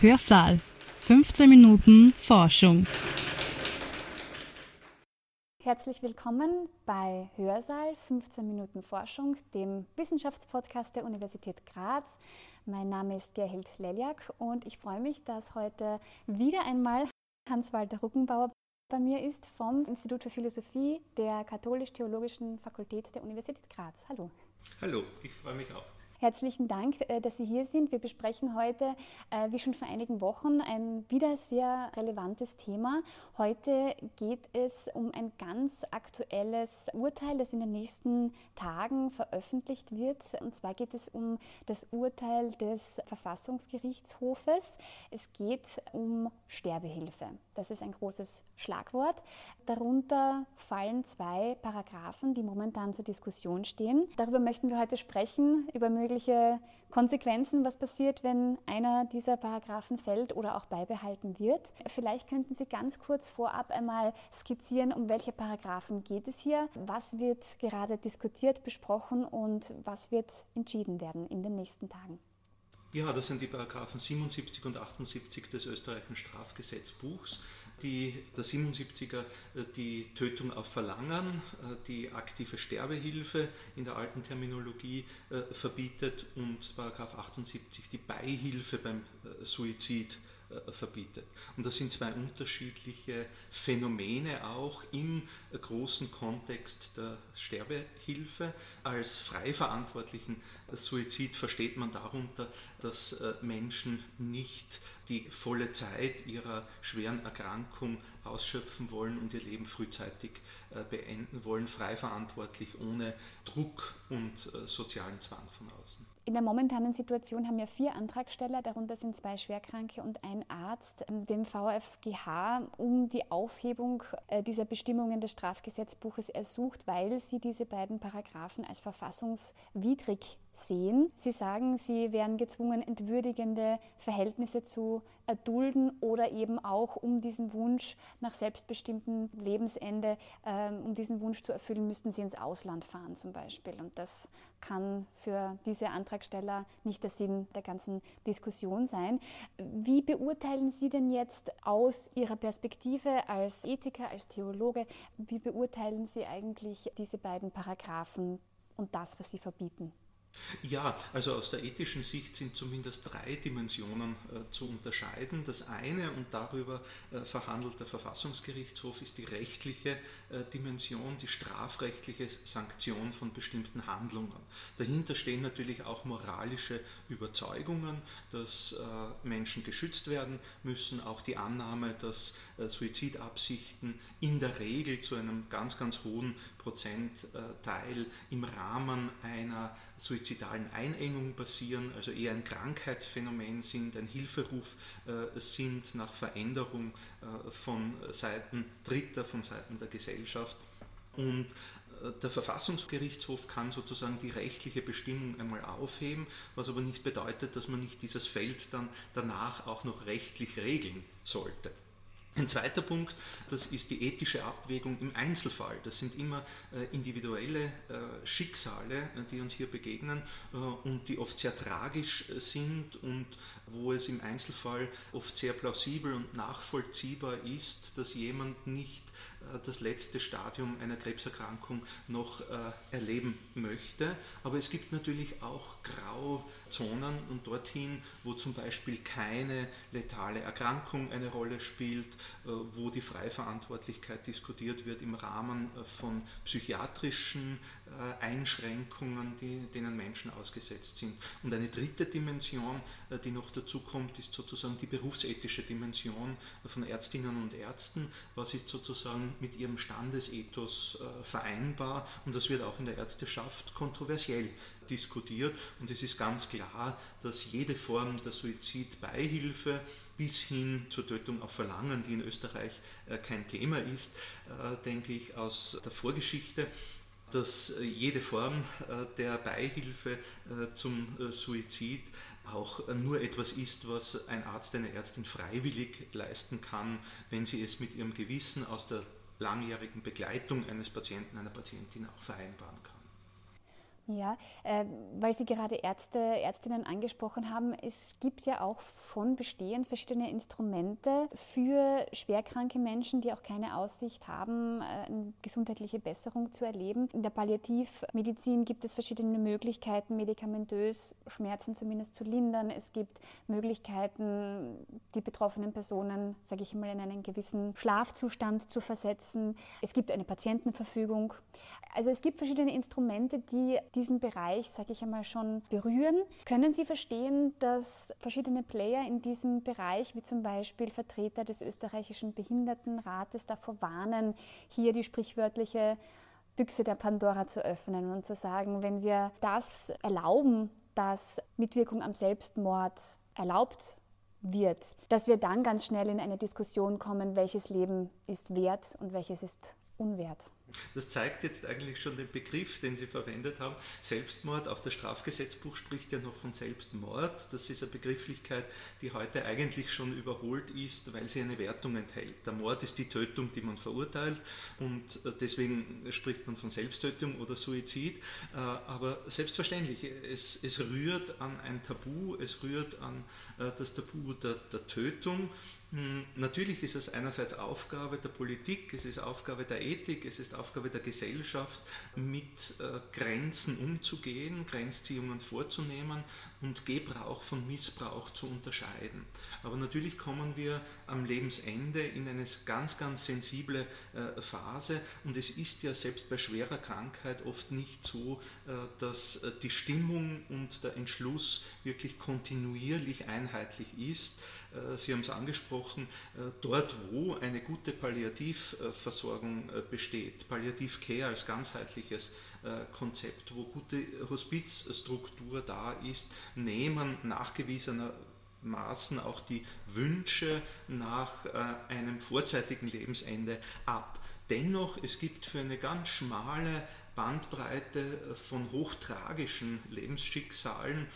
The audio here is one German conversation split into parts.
Hörsaal. 15 Minuten Forschung. Herzlich willkommen bei Hörsaal 15 Minuten Forschung, dem Wissenschaftspodcast der Universität Graz. Mein Name ist Gerhild Leljak und ich freue mich, dass heute wieder einmal Hans-Walter Ruckenbauer bei mir ist vom Institut für Philosophie der Katholisch-Theologischen Fakultät der Universität Graz. Hallo. Hallo, ich freue mich auch. Herzlichen Dank, äh, dass Sie hier sind. Wir besprechen heute, äh, wie schon vor einigen Wochen, ein wieder sehr relevantes Thema. Heute geht es um ein ganz aktuelles Urteil, das in den nächsten Tagen veröffentlicht wird. Und zwar geht es um das Urteil des Verfassungsgerichtshofes. Es geht um Sterbehilfe. Das ist ein großes Schlagwort. Darunter fallen zwei Paragraphen, die momentan zur Diskussion stehen. Darüber möchten wir heute sprechen, über Konsequenzen, was passiert, wenn einer dieser Paragraphen fällt oder auch beibehalten wird. Vielleicht könnten Sie ganz kurz vorab einmal skizzieren, um welche Paragraphen geht es hier, was wird gerade diskutiert, besprochen und was wird entschieden werden in den nächsten Tagen. Ja, das sind die Paragraphen 77 und 78 des österreichischen Strafgesetzbuchs. Die, der 77er äh, die Tötung auf Verlangen, äh, die aktive Sterbehilfe in der alten Terminologie äh, verbietet. Und Paragraph 78 die Beihilfe beim Suizid äh, verbietet. Und das sind zwei unterschiedliche Phänomene auch im großen Kontext der Sterbehilfe. Als frei verantwortlichen Suizid versteht man darunter, dass äh, Menschen nicht die volle Zeit ihrer schweren Erkrankung ausschöpfen wollen und ihr Leben frühzeitig äh, beenden wollen, frei verantwortlich, ohne Druck und sozialen Zwang von außen. In der momentanen Situation haben ja vier Antragsteller, darunter sind zwei Schwerkranke und ein Arzt, ähm, dem VfGH um die Aufhebung äh, dieser Bestimmungen des Strafgesetzbuches ersucht, weil sie diese beiden Paragraphen als verfassungswidrig sehen. Sie sagen, sie wären gezwungen, entwürdigende Verhältnisse zu erdulden oder eben auch, um diesen Wunsch nach selbstbestimmtem Lebensende, ähm, um diesen Wunsch zu erfüllen, müssten sie ins Ausland fahren zum Beispiel. Und das kann für diese Antragsteller nicht der Sinn der ganzen Diskussion sein. Wie beurteilen Sie denn jetzt aus Ihrer Perspektive als Ethiker, als Theologe, wie beurteilen Sie eigentlich diese beiden Paragraphen und das, was sie verbieten? Ja, also aus der ethischen Sicht sind zumindest drei Dimensionen äh, zu unterscheiden. Das eine, und darüber äh, verhandelt der Verfassungsgerichtshof, ist die rechtliche äh, Dimension, die strafrechtliche Sanktion von bestimmten Handlungen. Dahinter stehen natürlich auch moralische Überzeugungen, dass äh, Menschen geschützt werden müssen, auch die Annahme, dass äh, Suizidabsichten in der Regel zu einem ganz, ganz hohen Prozentteil im Rahmen einer Suizidabsicht suizidalen Einengung basieren, also eher ein Krankheitsphänomen sind, ein Hilferuf äh, sind nach Veränderung äh, von Seiten Dritter, von Seiten der Gesellschaft. Und äh, der Verfassungsgerichtshof kann sozusagen die rechtliche Bestimmung einmal aufheben, was aber nicht bedeutet, dass man nicht dieses Feld dann danach auch noch rechtlich regeln sollte. Ein zweiter Punkt, das ist die ethische Abwägung im Einzelfall. Das sind immer äh, individuelle äh, Schicksale, äh, die uns hier begegnen und die oft sehr tragisch sind und wo es im Einzelfall oft sehr plausibel und nachvollziehbar ist, dass jemand nicht das letzte Stadium einer Krebserkrankung noch erleben möchte. Aber es gibt natürlich auch Grauzonen und dorthin, wo zum Beispiel keine letale Erkrankung eine Rolle spielt, äh, wo die Freiverantwortlichkeit diskutiert wird im Rahmen äh, von psychiatrischen äh, Einschränkungen, die, denen Menschen ausgesetzt sind. Und eine dritte Dimension, die noch dazu kommt, ist sozusagen die berufsethische Dimension von Ärztinnen und Ärzten. Was ist sozusagen mit ihrem Standesethos vereinbar? Und das wird auch in der Ärzteschaft kontroversiell diskutiert. Und es ist ganz klar, dass jede Form der Suizidbeihilfe bis hin zur Tötung auf Verlangen, die in Österreich äh, kein Thema ist, äh, denke ich, aus der Vorgeschichte dass äh, jede Form der Beihilfe zum Suizid auch nur etwas ist, was ein Arzt, eine Ärztin freiwillig leisten kann, wenn sie es mit ihrem Gewissen aus der langjährigen Begleitung eines Patienten, einer Patientin auch vereinbaren kann. Ja, äh, weil Sie gerade Ärzte, Ärztinnen angesprochen haben, es gibt ja auch schon bestehend verschiedene Instrumente für schwerkranke Menschen, die auch keine Aussicht haben, äh, eine gesundheitliche Besserung zu erleben. In der Palliativmedizin gibt es verschiedene Möglichkeiten, medikamentös Schmerzen zumindest zu lindern. Es gibt Möglichkeiten, die betroffenen Personen, sage ich mal, in einen gewissen Schlafzustand zu versetzen. Es gibt eine Patientenverfügung. Also es gibt verschiedene Instrumente, die diesen Bereich, sage ich einmal, schon berühren. Können Sie verstehen, dass verschiedene Player in diesem Bereich, wie zum Beispiel Vertreter des österreichischen Behindertenrates, davor warnen, hier die sprichwörtliche Büchse der Pandora zu öffnen und zu sagen, wenn wir das erlauben, dass Mitwirkung am Selbstmord erlaubt wird, dass wir dann ganz schnell in eine Diskussion kommen, welches Leben ist wert und welches ist unwert. Das zeigt jetzt eigentlich schon den Begriff, den Sie verwendet haben. Selbstmord, auch das Strafgesetzbuch spricht ja noch von Selbstmord. Das ist eine Begrifflichkeit, die heute eigentlich schon überholt ist, weil sie eine Wertung enthält. Der Mord ist die Tötung, die man verurteilt und äh, deswegen spricht man von Selbsttötung oder Suizid. Äh, aber selbstverständlich, es, es rührt an ein Tabu, es rührt an äh, das Tabu der, der Tötung. Hm, natürlich ist es einerseits Aufgabe der Politik, es ist Aufgabe der Ethik, es ist Aufgabe der Gesellschaft, mit äh, Grenzen umzugehen, Grenzziehungen vorzunehmen und Gebrauch von Missbrauch zu unterscheiden. Aber natürlich kommen wir am Lebensende in eine ganz, ganz sensible äh, Phase und es ist ja selbst bei schwerer Krankheit oft nicht so, äh, dass die Stimmung und der Entschluss wirklich kontinuierlich einheitlich ist. Sie haben es angesprochen, dort wo eine gute Palliativversorgung besteht, Palliativcare als ganzheitliches äh, Konzept, wo gute Hospizstruktur da ist, nehmen nachgewiesenermaßen auch die Wünsche nach äh, einem vorzeitigen Lebensende ab. Dennoch, es gibt für eine ganz schmale Bandbreite von hochtragischen Lebensschicksalen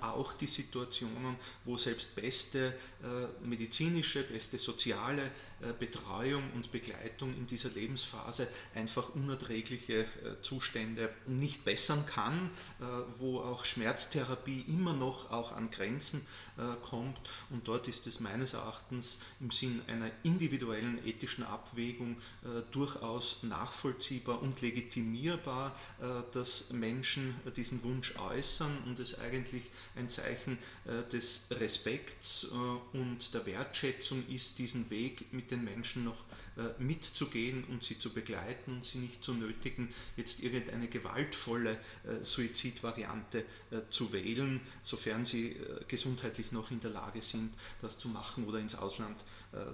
auch die Situationen, wo selbst beste äh, medizinische, beste soziale äh, Betreuung und Begleitung in dieser Lebensphase einfach unerträgliche äh, Zustände nicht bessern kann, wo auch Schmerztherapie immer noch auch an Grenzen kommt. Und dort ist es meines Erachtens im Sinn einer individuellen ethischen Abwägung durchaus nachvollziehbar und legitimiert definierbar, äh, dass Menschen diesen Wunsch äußern und es eigentlich ein Zeichen äh, des Respekts äh, und der Wertschätzung ist, diesen Weg mit den Menschen noch mitzugehen und sie zu begleiten und sie nicht zu nötigen, jetzt irgendeine gewaltvolle Suizidvariante zu wählen, sofern sie gesundheitlich noch in der Lage sind, das zu machen oder ins Ausland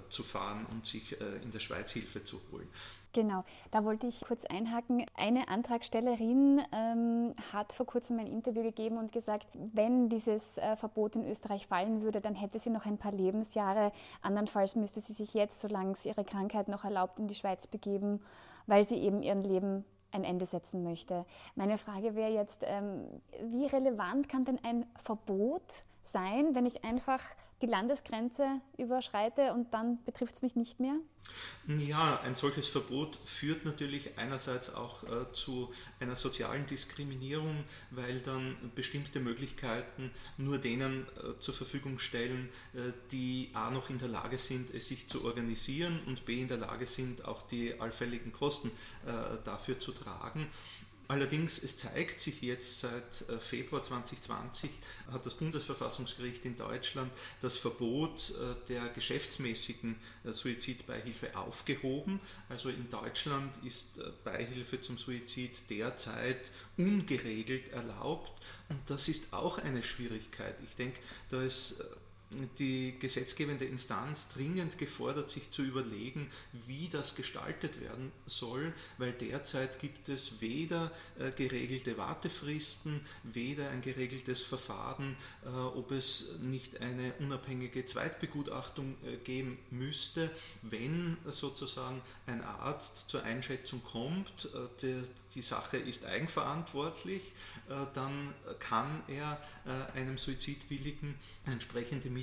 zu fahren und sich in der Schweiz Hilfe zu holen. Genau, da wollte ich kurz einhaken. Eine Antragstellerin ähm, hat vor kurzem ein Interview gegeben und gesagt, wenn dieses äh, Verbot in Österreich fallen würde, dann hätte sie noch ein paar Lebensjahre. Andernfalls müsste sie sich jetzt, solange es ihre Krankheit noch erlaubt, in die Schweiz begeben, weil sie eben ihren Leben ein Ende setzen möchte. Meine Frage wäre jetzt, ähm, wie relevant kann denn ein Verbot sein, wenn ich einfach die Landesgrenze überschreite und dann betrifft es mich nicht mehr? Ja, ein solches Verbot führt natürlich einerseits auch äh, zu einer sozialen Diskriminierung, weil dann bestimmte Möglichkeiten nur denen äh, zur Verfügung stellen, äh, die a noch in der Lage sind, es sich zu organisieren und b in der Lage sind, auch die allfälligen Kosten äh, dafür zu tragen. Allerdings, es zeigt sich jetzt seit äh, Februar 2020, hat das Bundesverfassungsgericht in Deutschland das Verbot äh, der geschäftsmäßigen äh, Suizidbeihilfe aufgehoben. Also in Deutschland ist Beihilfe zum Suizid derzeit ungeregelt erlaubt und das ist auch eine Schwierigkeit. Ich denke, da ist die gesetzgebende Instanz dringend gefordert, sich zu überlegen, wie das gestaltet werden soll, weil derzeit gibt es weder äh, geregelte Wartefristen, weder ein geregeltes Verfahren, äh, ob es nicht eine unabhängige Zweitbegutachtung äh, geben müsste, wenn sozusagen ein Arzt zur Einschätzung kommt, die Sache ist eigenverantwortlich, dann kann er einem Suizidwilligen entsprechende Mittel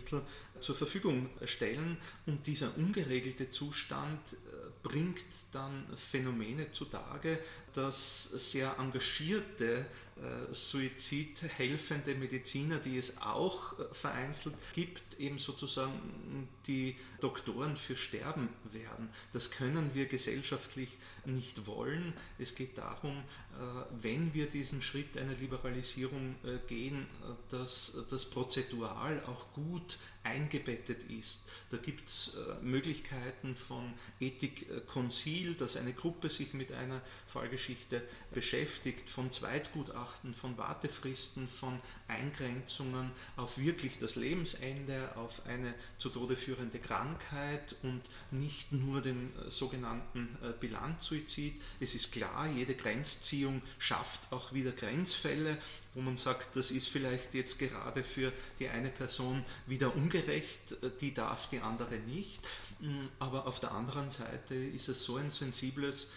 zur Verfügung stellen. Und dieser ungeregelte Zustand bringt dann Phänomene zutage, dass sehr engagierte äh, suizidhelfende Mediziner, die es auch äh, vereinzelt gibt, eben sozusagen die Doktoren für Sterben werden. Das können wir gesellschaftlich nicht wollen. Es geht darum, äh, wenn wir diesen Schritt einer Liberalisierung gehen, dass das Prozedural auch gut eingebettet ist. Da gibt es Möglichkeiten von Ethik-Konzil, dass eine Gruppe sich mit einer Fallgeschichte beschäftigt, von Zweitgutachten von Wartefristen, von Eingrenzungen auf wirklich das Lebensende, auf eine zu Tode führende Krankheit und nicht nur den äh, sogenannten äh, Bilanzsuizid. Es ist klar, jede Grenzziehung schafft auch wieder Grenzfälle, wo man sagt, das ist vielleicht jetzt gerade für die eine Person wieder ungerecht, äh, die darf die andere nicht. Mm, aber auf der anderen Seite ist es so ein sensibles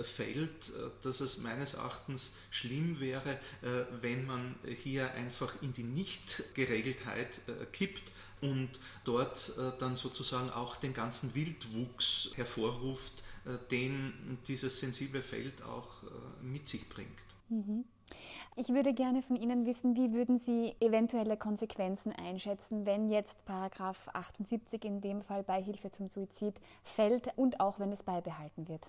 Feld, dass es meines Erachtens schlimm wäre, wenn man hier einfach in die Nichtgeregeltheit kippt und dort dann sozusagen auch den ganzen Wildwuchs hervorruft, den dieses sensible Feld auch mit sich bringt. Mhm. Ich würde gerne von Ihnen wissen, wie würden Sie eventuelle Konsequenzen einschätzen, wenn jetzt Paragraph 78 in dem Fall Beihilfe zum Suizid fällt und auch wenn es beibehalten wird?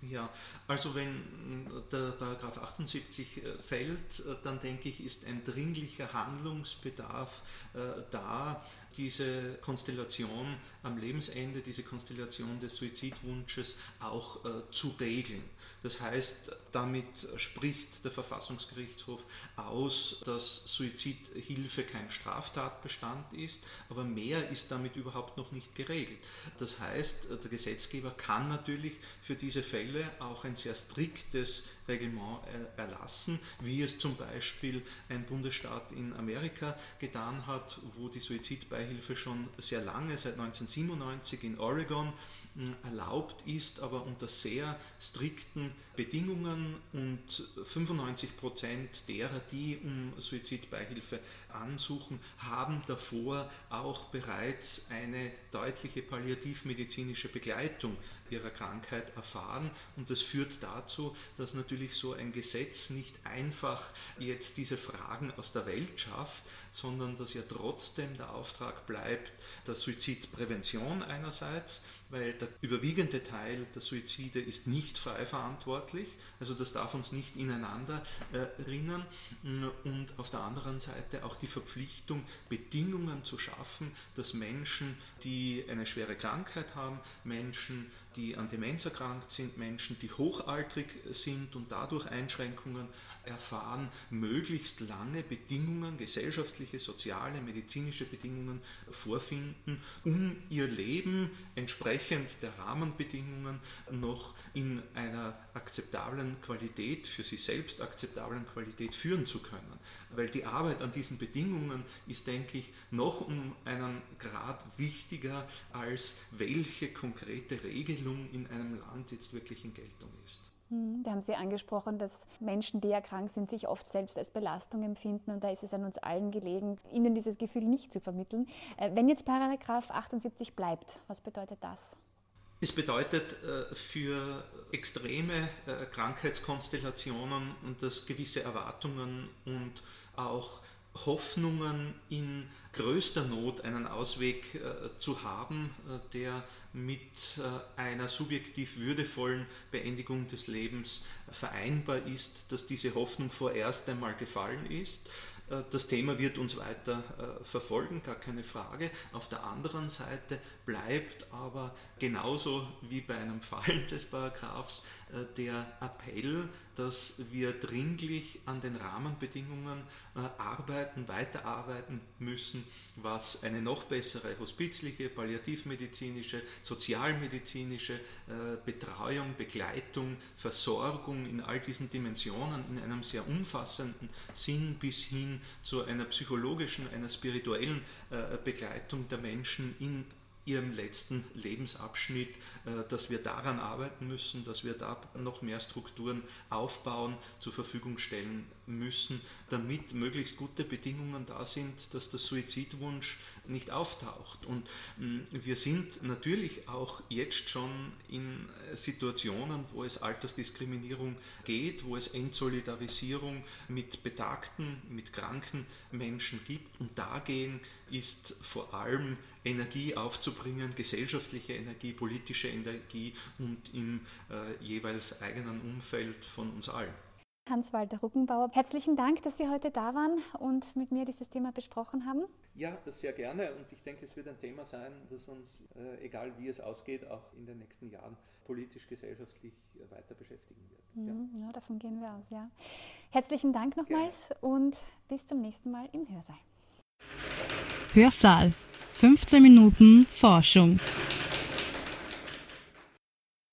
Ja, also wenn der Paragraph 78 äh, fällt, äh, dann denke ich, ist ein dringlicher Handlungsbedarf äh, da, diese Konstellation am Lebensende, diese Konstellation des Suizidwunsches auch äh, zu regeln. Das heißt, damit spricht der Verfassungsgerichtshof aus, dass Suizidhilfe kein Straftatbestand ist, aber mehr ist damit überhaupt noch nicht geregelt. Das heißt, der Gesetzgeber kann natürlich für diese Fälle auch ein sehr striktes Reglement erlassen, wie es zum Beispiel ein Bundesstaat in Amerika getan hat, wo die Suizidbeihilfe schon sehr lange, seit 1997 in Oregon, erlaubt ist, aber unter sehr strikten Bedingungen und 95 Prozent derer, die um Suizidbeihilfe ansuchen, haben davor auch bereits eine deutliche palliativmedizinische Begleitung ihrer Krankheit erfahren und das führt dazu, dass natürlich so ein Gesetz nicht einfach jetzt diese Fragen aus der Welt schafft, sondern dass ja trotzdem der Auftrag bleibt, der Suizidprävention einerseits, weil der überwiegende Teil der Suizide ist nicht frei verantwortlich, also das darf uns nicht ineinander äh, rinnen. Und auf der anderen Seite auch die Verpflichtung, Bedingungen zu schaffen, dass Menschen, die eine schwere Krankheit haben, Menschen, die an Demenz erkrankt sind, Menschen, die hochaltrig sind und dadurch Einschränkungen erfahren, möglichst lange Bedingungen, gesellschaftliche, soziale, medizinische Bedingungen vorfinden, um ihr Leben entsprechend entsprechend der Rahmenbedingungen noch in einer akzeptablen Qualität, für sich selbst akzeptablen Qualität führen zu können. Weil die Arbeit an diesen Bedingungen ist, denke ich, noch um einen Grad wichtiger, als welche konkrete Regelung in einem Land jetzt wirklich in Geltung ist. Hm, da haben Sie angesprochen, dass Menschen, die erkrankt sind, sich oft selbst als Belastung empfinden und da ist es an uns allen gelegen, ihnen dieses Gefühl nicht zu vermitteln. Äh, wenn jetzt Paragraph 78 bleibt, was bedeutet das? Es bedeutet äh, für extreme äh, Krankheitskonstellationen, dass gewisse Erwartungen und auch Hoffnungen in größter Not einen Ausweg äh, zu haben, äh, der mit äh, einer subjektiv würdevollen Beendigung des Lebens vereinbar ist, dass diese Hoffnung vorerst einmal gefallen ist. Äh, das Thema wird uns weiter äh, verfolgen, gar keine Frage. Auf der anderen Seite bleibt aber genauso wie bei einem Fallen des Paragraphs äh, der Appell, dass wir dringlich an den Rahmenbedingungen arbeiten, weiterarbeiten müssen, was eine noch bessere hospizliche, palliativmedizinische, sozialmedizinische Betreuung, Begleitung, Versorgung in all diesen Dimensionen in einem sehr umfassenden Sinn bis hin zu einer psychologischen, einer spirituellen äh, Begleitung der Menschen in ihrem letzten Lebensabschnitt, äh, dass wir daran arbeiten müssen, dass wir da noch mehr Strukturen aufbauen, zur Verfügung stellen müssen, damit möglichst gute Bedingungen da sind, dass der Suizidwunsch nicht auftaucht. Und mm, wir sind natürlich auch jetzt schon in Situationen, wo es Altersdiskriminierung geht, wo es Entsolidarisierung mit betagten, mit kranken Menschen gibt. Und dagegen ist vor allem Energie aufzubringen, gesellschaftliche Energie, politische Energie und im äh, jeweils eigenen Umfeld von uns allen. Hans-Walter Ruckenbauer, herzlichen Dank, dass Sie heute da waren und mit mir dieses Thema besprochen haben. Ja, sehr gerne und ich denke, es wird ein Thema sein, das uns, äh, egal wie es ausgeht, auch in den nächsten Jahren politisch, gesellschaftlich äh, weiter beschäftigen wird. Mhm, ja. ja. davon gehen wir aus, ja. Herzlichen Dank nochmals gerne. und bis zum nächsten Mal im Hörsaal. Hörsaal. 15 Minuten Forschung.